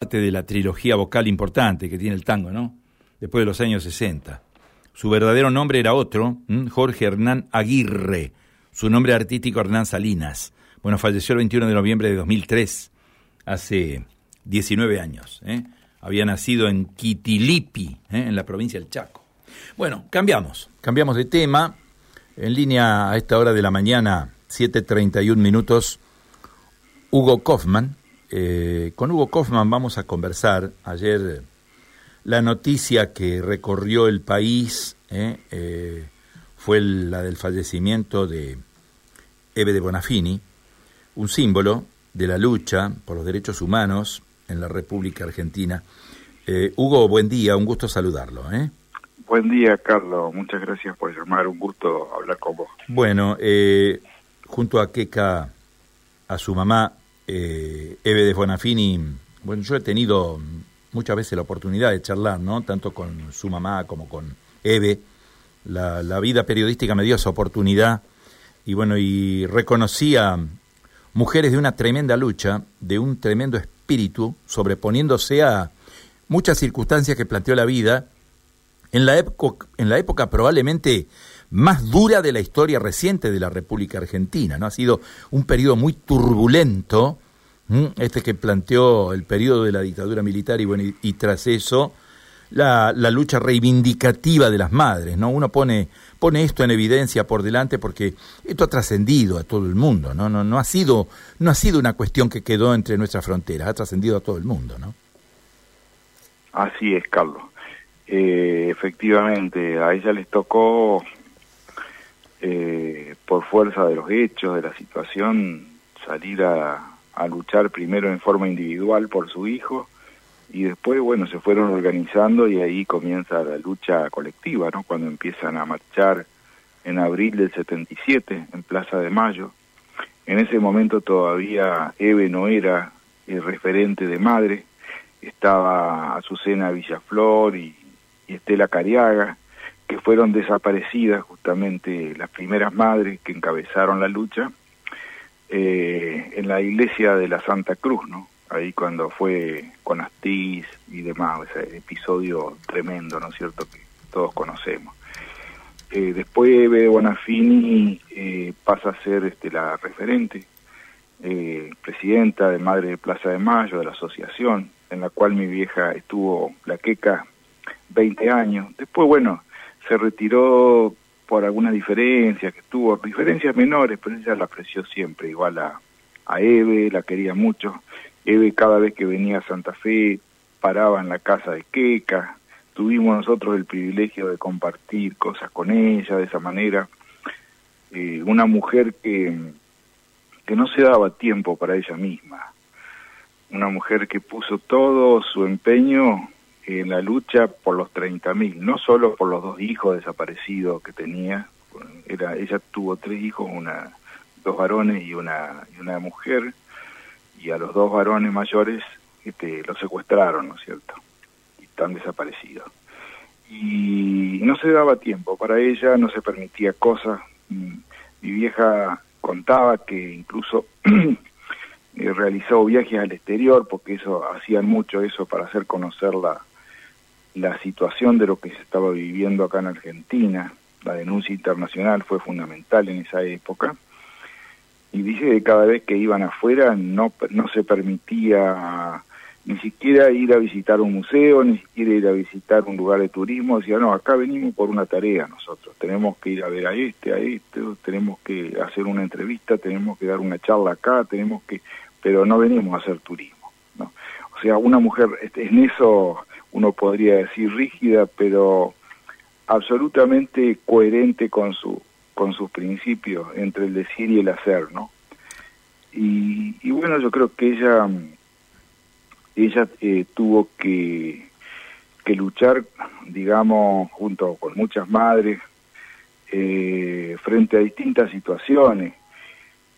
parte de la trilogía vocal importante que tiene el tango, ¿no? Después de los años 60. Su verdadero nombre era otro, Jorge Hernán Aguirre. Su nombre artístico Hernán Salinas. Bueno, falleció el 21 de noviembre de 2003, hace 19 años. ¿eh? Había nacido en Quitilipi, ¿eh? en la provincia del Chaco. Bueno, cambiamos, cambiamos de tema. En línea a esta hora de la mañana, 7.31 minutos, Hugo Kaufman, eh, con Hugo Kaufman vamos a conversar. Ayer la noticia que recorrió el país eh, eh, fue la del fallecimiento de Eve de Bonafini, un símbolo de la lucha por los derechos humanos en la República Argentina. Hugo, buen día, un gusto saludarlo. Buen día, Carlos. Muchas gracias por llamar. Un gusto hablar con vos. Bueno, junto a Keka, a su mamá, eh, Eve de Bonafini, bueno, yo he tenido muchas veces la oportunidad de charlar, ¿no? Tanto con su mamá como con Eve. La, la vida periodística me dio esa oportunidad y bueno, y reconocía mujeres de una tremenda lucha, de un tremendo espíritu, sobreponiéndose a muchas circunstancias que planteó la vida, en la época, en la época probablemente más dura de la historia reciente de la República Argentina. ¿no? Ha sido un periodo muy turbulento, este que planteó el periodo de la dictadura militar y, bueno, y, tras eso la, la, lucha reivindicativa de las madres. ¿no? Uno pone, pone esto en evidencia por delante porque esto ha trascendido a todo el mundo. ¿no? No, no, ha sido, no ha sido una cuestión que quedó entre nuestras fronteras, ha trascendido a todo el mundo. ¿no? Así es, Carlos. Eh, efectivamente, a ella les tocó eh, por fuerza de los hechos, de la situación, salir a, luchar primero en forma individual por su hijo y después, bueno, se fueron organizando y ahí comienza la lucha colectiva, ¿no? Cuando empiezan a marchar en abril del 77 en Plaza de Mayo. En ese momento todavía Eve no era el referente de madre, estaba Azucena Villaflor y, y Estela Cariaga, que fueron desaparecidas justamente las primeras madres que encabezaron la lucha eh, en la iglesia de la Santa Cruz, ¿no? Ahí cuando fue con Astiz y demás, ese episodio tremendo, ¿no es cierto?, que todos conocemos. Eh, después Eve Bonafini eh, pasa a ser este, la referente, presidenta de Madre de Plaza de Mayo, de la asociación, en la cual mi vieja estuvo, la queca, 20 años. Después, bueno, se retiró por algunas diferencias que tuvo, diferencias menores, pero ella la apreció siempre, igual a, a Eve, la quería mucho. Eve cada vez que venía a Santa Fe paraba en la casa de Queca, tuvimos nosotros el privilegio de compartir cosas con ella de esa manera. Eh, una mujer que, que no se daba tiempo para ella misma, una mujer que puso todo su empeño en la lucha por los 30.000, no solo por los dos hijos desaparecidos que tenía, era, ella tuvo tres hijos, una, dos varones y una, y una mujer, y a los dos varones mayores este, los secuestraron, ¿no es cierto? Y están desaparecidos. Y no se daba tiempo para ella, no se permitía cosas. Mi vieja contaba que incluso realizó viajes al exterior, porque eso hacían mucho eso para hacer conocer la, la situación de lo que se estaba viviendo acá en Argentina. La denuncia internacional fue fundamental en esa época. Y dice que cada vez que iban afuera no, no se permitía ni siquiera ir a visitar un museo, ni siquiera ir a visitar un lugar de turismo. Decía, no, acá venimos por una tarea nosotros. Tenemos que ir a ver a este, a este, tenemos que hacer una entrevista, tenemos que dar una charla acá, tenemos que... Pero no venimos a hacer turismo. ¿no? O sea, una mujer en eso uno podría decir rígida, pero absolutamente coherente con su con sus principios entre el decir y el hacer, ¿no? Y, bueno, yo creo que ella ella eh, tuvo que que luchar, digamos, junto con muchas madres eh, frente a distintas situaciones,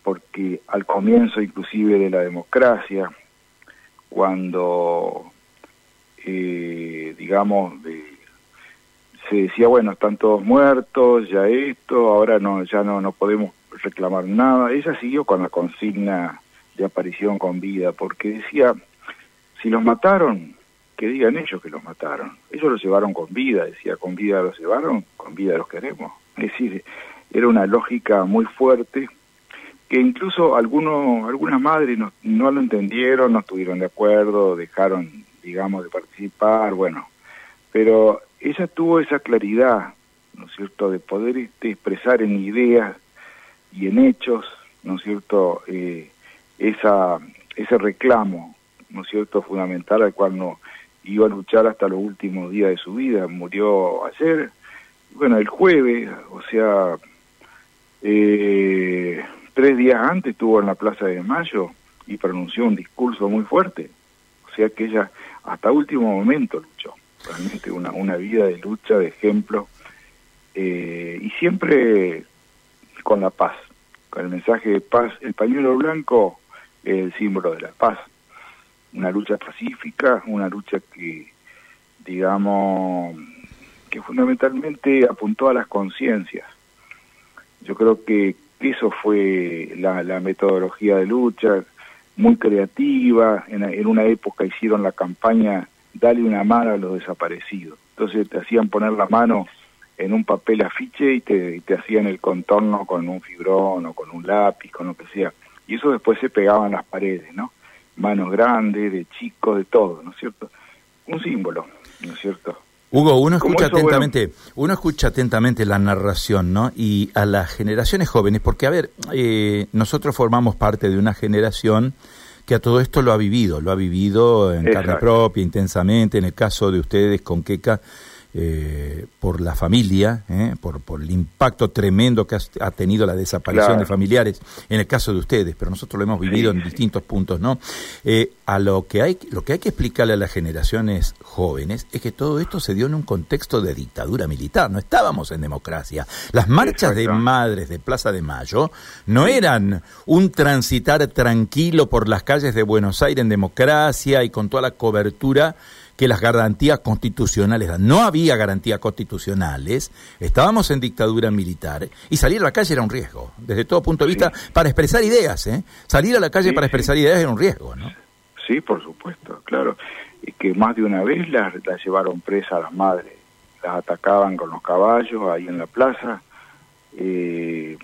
porque al comienzo inclusive de la democracia, cuando eh, digamos, de, se decía, bueno, están todos muertos, ya esto, ahora no, ya no, no podemos reclamar nada. Ella siguió con la consigna de aparición con vida, porque decía, si los mataron, que digan ellos que los mataron. Ellos los llevaron con vida, decía, con vida los llevaron, con vida los queremos. Es decir, era una lógica muy fuerte que incluso algunos, algunas madres no, no lo entendieron, no estuvieron de acuerdo, dejaron, digamos, de participar, bueno, pero ella tuvo esa claridad, ¿no es cierto?, de poder este, expresar en ideas y en hechos, ¿no es cierto?, eh, esa, ese reclamo, ¿no es cierto?, fundamental al cual no iba a luchar hasta los últimos días de su vida. Murió ayer, bueno, el jueves, o sea, eh, tres días antes estuvo en la Plaza de Mayo y pronunció un discurso muy fuerte. O sea que ella hasta último momento luchó. Realmente una, una vida de lucha, de ejemplo, eh, y siempre con la paz, con el mensaje de paz. El pañuelo blanco es el símbolo de la paz. Una lucha pacífica, una lucha que, digamos, que fundamentalmente apuntó a las conciencias. Yo creo que eso fue la, la metodología de lucha, muy creativa. En, en, una época hicieron la campaña Dale una mano a los desaparecidos. Entonces te hacían poner la mano en un papel afiche y te, te hacían el contorno con un fibrón o con un lápiz, con lo que sea. Y eso después se pegaba en las paredes, ¿no? Manos grandes, de chicos, de todo, ¿no es cierto? Un símbolo, ¿no es cierto? Hugo, uno escucha eso, atentamente, bueno, uno escucha atentamente la narración, ¿no? Y a las generaciones jóvenes, porque a ver, eh, nosotros formamos parte de una generación que a todo esto lo ha vivido, lo ha vivido en Exacto. carne propia, intensamente, en el caso de ustedes con Queca, eh, por la familia, eh, por, por el impacto tremendo que ha, tenido la desaparición claro. de familiares, en el caso de ustedes, pero nosotros lo hemos vivido sí, en distintos puntos, ¿no? Eh, a lo que hay, lo que hay que explicarle a las generaciones jóvenes es que todo esto se dio en un contexto de dictadura militar, no estábamos en democracia. Las marchas Exacto. de madres de Plaza de Mayo no eran un transitar tranquilo por las calles de Buenos Aires en democracia y con toda la cobertura que las garantías constitucionales. No había garantías constitucionales, estábamos en dictadura militar y salir a la calle era un riesgo, desde todo punto de vista, sí. para expresar ideas. ¿eh? Salir a la calle sí, para expresar sí. ideas era un riesgo, ¿no? Sí, por supuesto, claro. Y que más de una vez las, las llevaron presa a las madres, las atacaban con los caballos ahí en la plaza. Eh,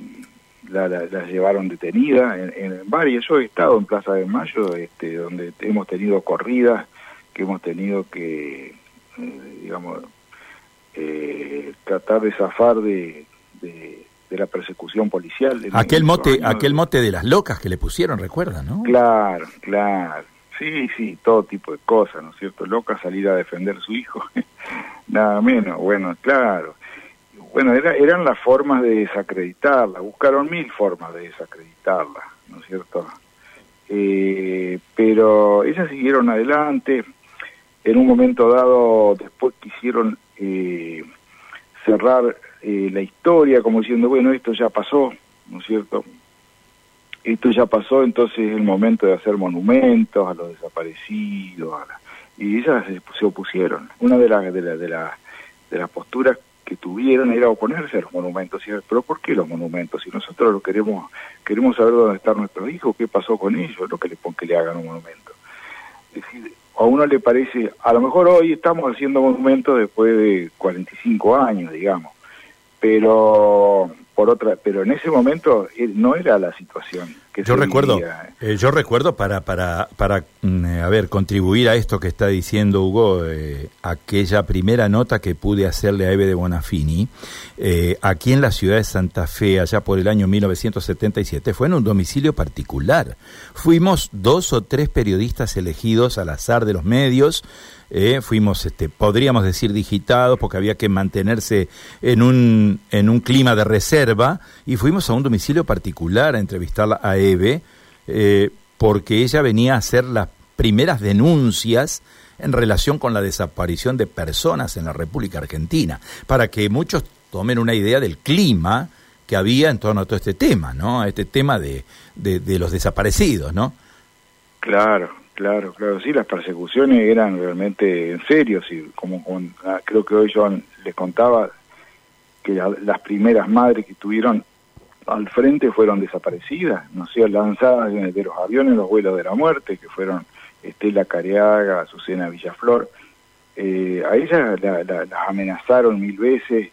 las la, la llevaron detenida en, en, varias. Yo he estado en Plaza de Mayo, este, donde hemos tenido corridas que hemos tenido que, eh, digamos, eh, tratar de zafar de, de, de la persecución policial. Aquel mote, aquel mote de las locas que le pusieron, recuerda, ¿no? Claro, claro. Sí, sí, todo tipo de cosas, ¿no es cierto? Loca salir a defender a su hijo, nada menos. Bueno, claro. Bueno, era, eran las formas de desacreditarla, buscaron mil formas de desacreditarla, ¿no es cierto? Eh, pero ellas siguieron adelante, en un momento dado después quisieron eh, cerrar eh, la historia como diciendo, bueno, esto ya pasó, ¿no es cierto? Esto ya pasó, entonces es el momento de hacer monumentos a los desaparecidos, a la... y ellas se, opusieron. Una de las de, la, de, la, de las posturas que tuvieron era oponerse a los monumentos. Pero ¿por qué los monumentos? Si nosotros lo queremos, queremos saber dónde están nuestros hijos, qué pasó con ellos, lo que le, que le hagan un monumento. Es decir, a uno le parece, a lo mejor hoy estamos haciendo monumentos después de 45 años, digamos, pero por otra, pero en ese momento eh, no era la situación. Que yo recuerdo, vivía. eh, yo recuerdo para para para mm, a ver contribuir a esto que está diciendo Hugo, eh, aquella primera nota que pude hacerle a Eve de Bonafini, eh, aquí en la ciudad de Santa Fe, allá por el año 1977, fue en un domicilio particular. Fuimos dos o tres periodistas elegidos al azar de los medios eh, fuimos, este, podríamos decir, digitados porque había que mantenerse en un, en un clima de reserva y fuimos a un domicilio particular a entrevistarla a Eve eh, porque ella venía a hacer las primeras denuncias en relación con la desaparición de personas en la República Argentina, para que muchos tomen una idea del clima que había en torno a todo este tema, ¿no? A este tema de, de, los desaparecidos, ¿no? Claro, Claro, claro, sí, las persecuciones eran realmente en serio, sí, como, como ah, creo que hoy yo les contaba que la, las primeras madres que tuvieron al frente fueron desaparecidas, no sé, lanzadas de los aviones, los vuelos de la muerte, que fueron Estela Careaga, Azucena Villaflor. Eh, a ellas las amenazaron mil veces.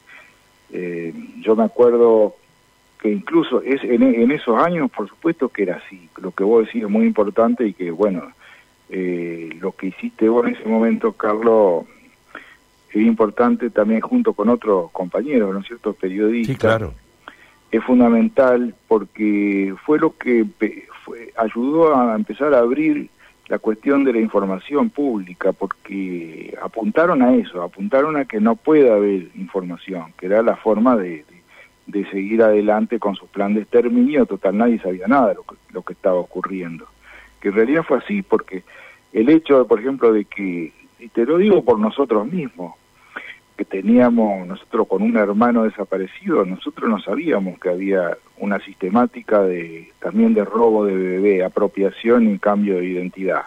Eh, yo me acuerdo que incluso es, en, esos años, por supuesto que era así. Lo que vos decís es muy importante y que, bueno, eh, lo que hiciste vos en ese momento, Carlos, es importante también junto con otros compañeros, ¿no es cierto?, periodistas. Sí, claro. Es fundamental porque fue lo que fue, ayudó a empezar a abrir la cuestión de la información pública, porque apuntaron a eso, apuntaron a que no pueda haber información, que era la forma de, de, seguir adelante con su plan de exterminio, total nadie sabía nada de lo que, lo que estaba ocurriendo. Que en realidad fue así, porque el hecho, por ejemplo, de que, y te lo digo por nosotros mismos, que teníamos nosotros con un hermano desaparecido, nosotros no sabíamos que había una sistemática de también de robo de bebé, apropiación y cambio de identidad.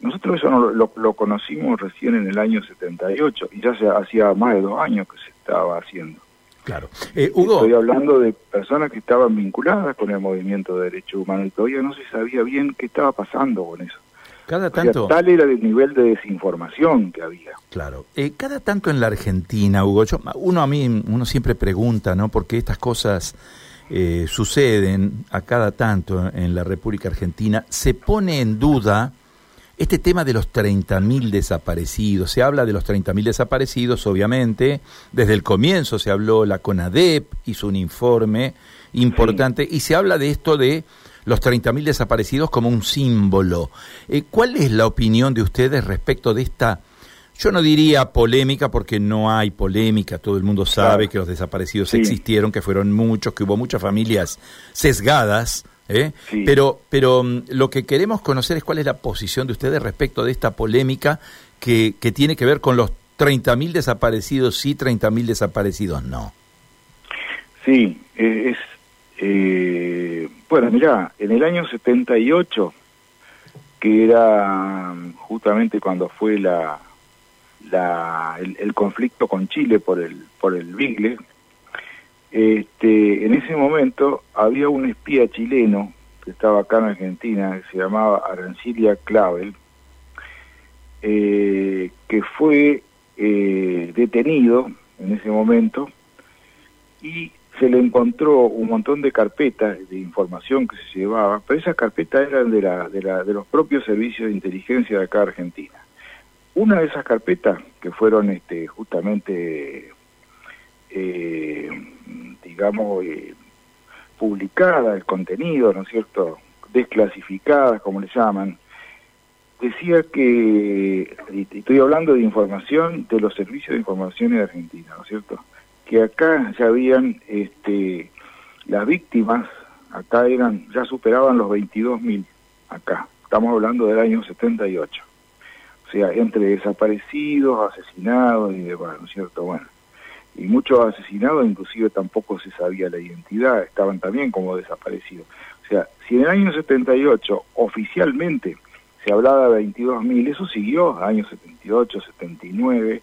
Nosotros eso lo, conocimos recién en el año 78 y ya se hacía más de dos años que se estaba haciendo. Claro. Eh, Hugo. Estoy hablando de personas que estaban vinculadas con el movimiento de derechos humanos y todavía no se sabía bien qué estaba pasando con eso. Cada tanto. tal era el nivel de desinformación que había. Claro. Eh, cada tanto en la Argentina, Hugo, uno a mí, uno siempre pregunta, ¿no? Porque estas cosas eh, suceden a cada tanto en la República Argentina. Se pone en duda este tema de los 30.000 desaparecidos. Se habla de los 30.000 desaparecidos, obviamente. Desde el comienzo se habló, la CONADEP hizo un informe importante y se habla de esto de los 30.000 desaparecidos como un símbolo. Eh, ¿Cuál es la opinión de ustedes respecto de esta, yo no diría polémica porque no hay polémica, todo el mundo sabe que los desaparecidos existieron, que fueron muchos, que hubo muchas familias sesgadas, ¿eh? pero, pero mm, lo que queremos conocer es cuál es la posición de ustedes respecto de esta polémica que, que tiene que ver con los 30.000 desaparecidos sí, 30.000 desaparecidos no. Sí, es... Eh bueno, mira, en el año 78, que era justamente cuando fue la, la el, conflicto con Chile por el por el Bigle, este, en ese momento había un espía chileno que estaba acá en Argentina, que se llamaba Arancilia Clavel, eh, que fue eh, detenido en ese momento y se le encontró un montón de carpetas de información que se llevaba, pero esas carpetas eran de, la, de, la, de los propios servicios de inteligencia de acá Argentina. Una de esas carpetas, que fueron este, justamente, eh, digamos, eh, publicadas, el contenido, ¿no es cierto?, desclasificadas, como le llaman, decía que, estoy hablando de información de los servicios de información de Argentina, ¿no es cierto?, que acá ya habían este, las víctimas, acá eran, ya superaban los 22.000, acá, estamos hablando del año 78. O sea, entre desaparecidos, asesinados y demás, ¿no es cierto? Bueno, y muchos asesinados inclusive tampoco se sabía la identidad, estaban también como desaparecidos. O sea, si en el año 78 oficialmente se hablaba de 22.000, eso siguió, años 78, 79,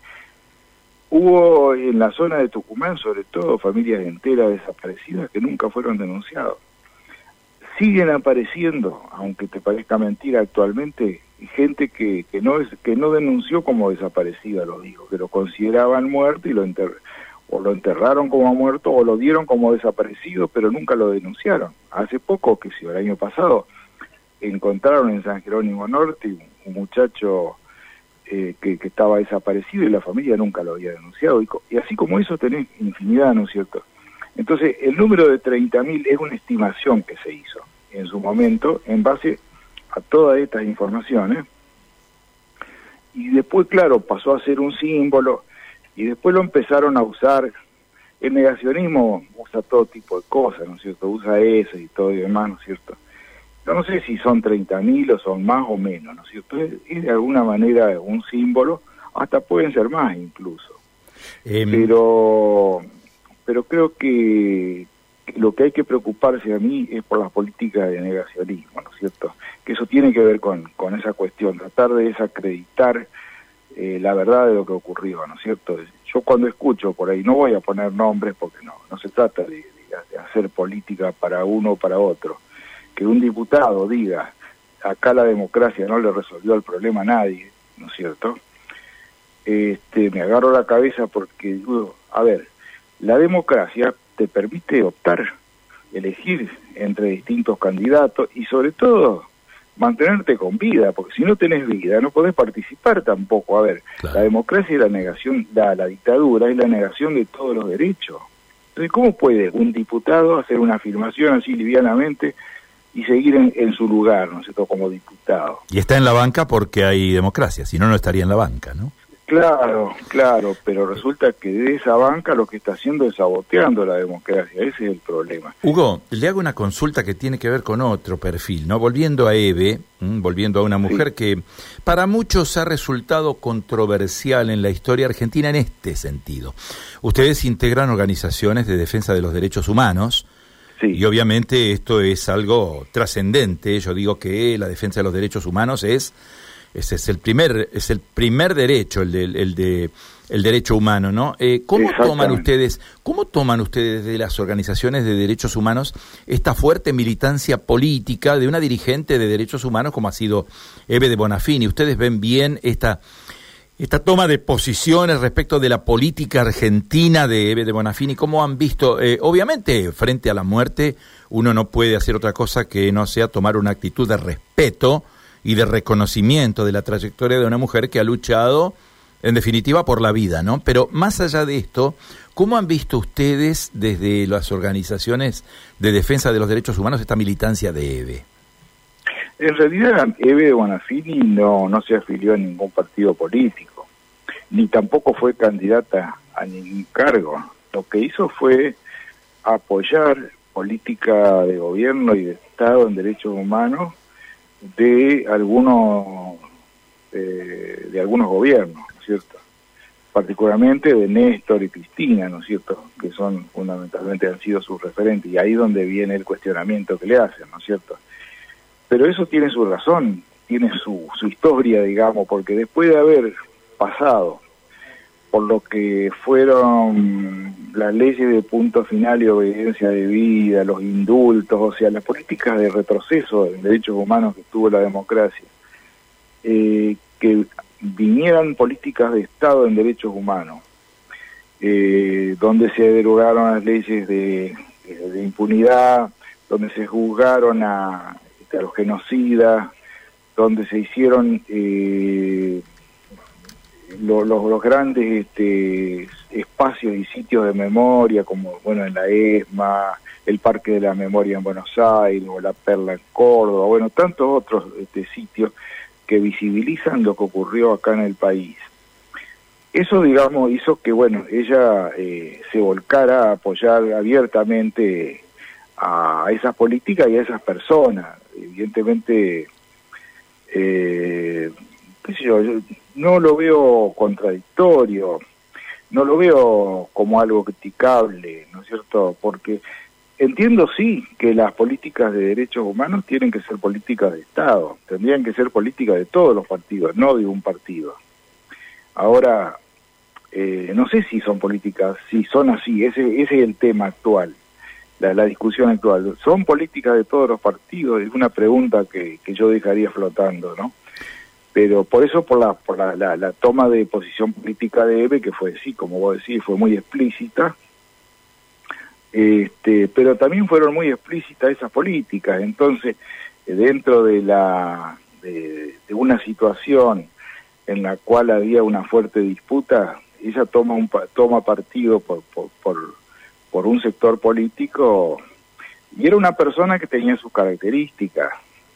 Hubo en la zona de Tucumán, sobre todo, familias enteras desaparecidas que nunca fueron denunciadas. Siguen apareciendo, aunque te parezca mentira actualmente, gente que, que, no, es, que no denunció como desaparecida, lo digo, que lo consideraban muerto y lo o lo enterraron como muerto o lo dieron como desaparecido, pero nunca lo denunciaron. Hace poco, que si el año pasado, encontraron en San Jerónimo Norte un muchacho eh, que, estaba desaparecido y la familia nunca lo había denunciado. Y, así como eso tenés infinidad, ¿no es cierto? Entonces, el número de 30.000 es una estimación que se hizo en su momento en base a todas estas informaciones. Y después, claro, pasó a ser un símbolo y después lo empezaron a usar. El negacionismo usa todo tipo de cosas, ¿no es cierto? Usa eso y todo y demás, ¿no es cierto? Yo no sé si son 30.000 o son más o menos, ¿no es cierto? Es, de alguna manera un símbolo, hasta pueden ser más incluso. Em, pero, pero creo que lo que hay que preocuparse a mí es por las políticas de negacionismo, ¿no es cierto? Que eso tiene que ver con, con esa cuestión, tratar de desacreditar eh, la verdad de lo que ocurrió, ¿no es cierto? Yo cuando escucho por ahí, no voy a poner nombres porque no, no se trata de hacer política para uno o para otro, que un diputado diga acá la democracia no le resolvió el problema a nadie, ¿no es cierto? Este, me agarro la cabeza porque digo, a ver, la democracia te permite optar, elegir entre distintos candidatos y sobre todo mantenerte con vida, porque si no tenés vida no podés participar tampoco. A ver, la democracia y la negación, la, la dictadura es la negación de todos los derechos. Entonces, ¿cómo puede un diputado hacer una afirmación así livianamente y seguir en, su lugar, ¿no es cierto?, como diputado. Y está en la banca porque hay democracia, si no, no estaría en la banca, ¿no? Claro, claro, pero resulta que de esa banca lo que está haciendo es saboteando la democracia, ese es el problema. Hugo, le hago una consulta que tiene que ver con otro perfil, ¿no? Volviendo a Eve, volviendo a una mujer que para muchos ha resultado controversial en la historia argentina en este sentido. Ustedes integran organizaciones de defensa de los derechos humanos, y obviamente esto es algo trascendente. Yo digo que la defensa de los derechos humanos es ese es el primer es el primer derecho el de, el de el derecho humano no eh, cómo toman ustedes cómo toman ustedes de las organizaciones de derechos humanos esta fuerte militancia política de una dirigente de derechos humanos como ha sido Eve de Bonafini ustedes ven bien esta esta toma de posiciones respecto de la política argentina de de Bonafini, ¿cómo han visto? Eh, obviamente, frente a la muerte, uno no puede hacer otra cosa que no sea tomar una actitud de respeto y de reconocimiento de la trayectoria de una mujer que ha luchado, en definitiva, por la vida, ¿no? Pero más allá de esto, ¿cómo han visto ustedes desde las organizaciones de defensa de los derechos humanos esta militancia de Eve? En realidad, Eve Bonafini no, no se afilió a ningún partido político, ni tampoco fue candidata a ningún cargo. Lo que hizo fue apoyar política de gobierno y de Estado en derechos humanos de algunos eh, de algunos gobiernos, ¿no es cierto? Particularmente de Néstor y Cristina, ¿no es cierto? Que son fundamentalmente han sido sus referentes y ahí donde viene el cuestionamiento que le hacen, ¿no es cierto? Pero eso tiene su razón, tiene su, su historia, digamos, porque después de haber pasado por lo que fueron las leyes de punto final y obediencia de vida, los indultos, o sea, las políticas de retroceso en derechos humanos que tuvo la democracia, eh, que vinieran políticas de Estado en derechos humanos, eh, donde se derogaron las leyes de, de impunidad, donde se juzgaron a a los genocidas, donde se hicieron eh, los grandes este, espacios y sitios de memoria, como bueno en la ESMA, el Parque de la Memoria en Buenos Aires, o la Perla en Córdoba, bueno, tantos otros este, sitios que visibilizan lo que ocurrió acá en el país. Eso, digamos, hizo que, bueno, ella eh, se volcara a apoyar abiertamente a esas políticas y a esas personas evidentemente, eh, yo, no lo veo contradictorio, no lo veo como algo criticable, ¿no es cierto? Porque entiendo sí que las políticas de derechos humanos tienen que ser políticas de Estado, tendrían que ser políticas de todos los partidos, no de un partido. Ahora, eh, no sé si son políticas, si son así, ese, ese es el tema actual la, discusión actual. ¿Son políticas de todos los partidos? Es una pregunta que, que yo dejaría flotando, ¿no? Pero por eso, por la, por la, la, toma de posición política de EVE, que fue, sí, como vos decís, fue muy explícita, este, pero también fueron muy explícitas esas políticas. Entonces, dentro de, la, de, una situación en la cual había una fuerte disputa, ella toma, un, toma partido por, por, por por un sector político y era una persona que tenía sus características,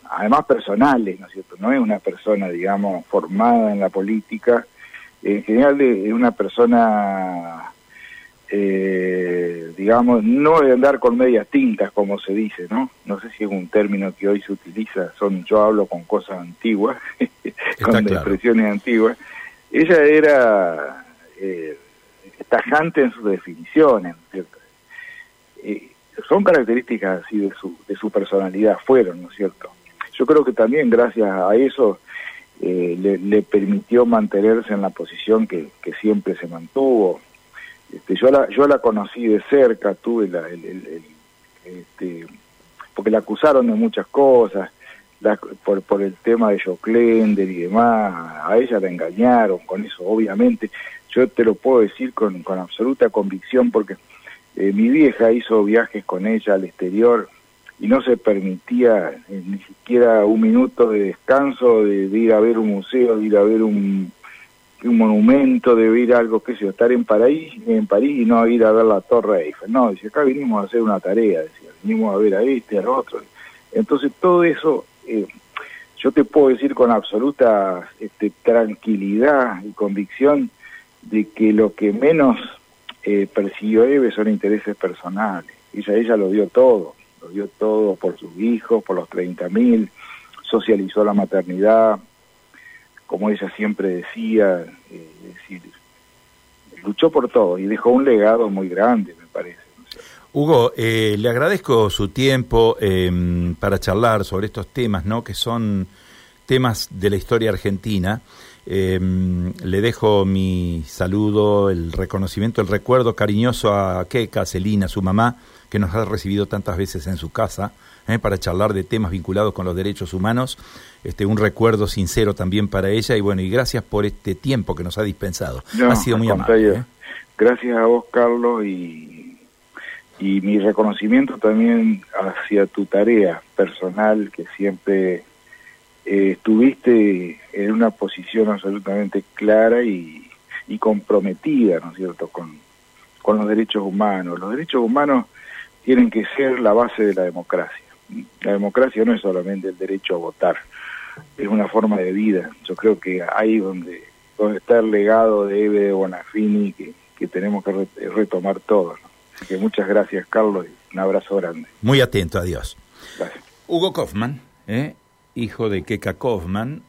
además personales, ¿no es cierto? No es una persona, digamos, formada en la política, en general es una persona, eh, digamos, no de andar con medias tintas, como se dice, ¿no? No sé si es un término que hoy se utiliza, son yo hablo con cosas antiguas, con expresiones antiguas. Ella era eh, tajante en sus definiciones, ¿no es cierto? Eh, son características así de su, de su personalidad, fueron, ¿no es cierto? Yo creo que también gracias a eso eh, le, permitió mantenerse en la posición que, que siempre se mantuvo. Este, yo, la, yo la conocí de cerca, tuve la, el, este, porque la acusaron de muchas cosas, por, por el tema de Joclender y demás, a ella la engañaron con eso, obviamente. Yo te lo puedo decir con, con absoluta convicción porque eh, mi vieja hizo viajes con ella al exterior y no se permitía eh, ni siquiera un minuto de descanso, de, ir a ver un museo, de ir a ver un, monumento, de a algo, qué sé yo, estar en París, en París y no ir a ver la Torre Eiffel. No, dice, acá vinimos a hacer una tarea, decía, vinimos a ver a este, al otro. Entonces todo eso eh, yo te puedo decir con absoluta este, tranquilidad y convicción de que lo que menos eh, persiguió Eve son intereses personales. Ella, ella lo dio todo, lo dio todo por sus hijos, por los 30 mil, socializó la maternidad, como ella siempre decía, eh, decir, luchó por todo y dejó un legado muy grande, me parece. Hugo, eh, le agradezco su tiempo em, para charlar sobre estos temas, ¿no? Que son temas de la historia argentina. Em, le dejo mi saludo, el reconocimiento, el recuerdo cariñoso a Keka, Celina, su mamá, que nos ha recibido tantas veces en su casa ¿eh? para charlar de temas vinculados con los derechos humanos. Este, un recuerdo sincero también para ella y bueno, y gracias por este tiempo que nos ha dispensado. ha sido muy amable. ¿eh? Gracias a vos, Carlos, y y mi reconocimiento también hacia tu tarea personal que siempre eh, estuviste en una posición absolutamente clara y, comprometida, ¿no es cierto?, con, con los derechos humanos. Los derechos humanos tienen que ser la base de la democracia. La democracia no es solamente el derecho a votar, es una forma de vida. Yo creo que ahí donde, donde está el legado de Eve de Bonafini que, que tenemos que retomar todos. Así que muchas gracias, Carlos, y un abrazo grande. Muy atento, adiós. Gracias. Hugo Kaufman, ¿eh? Hijo de Keka Kaufman,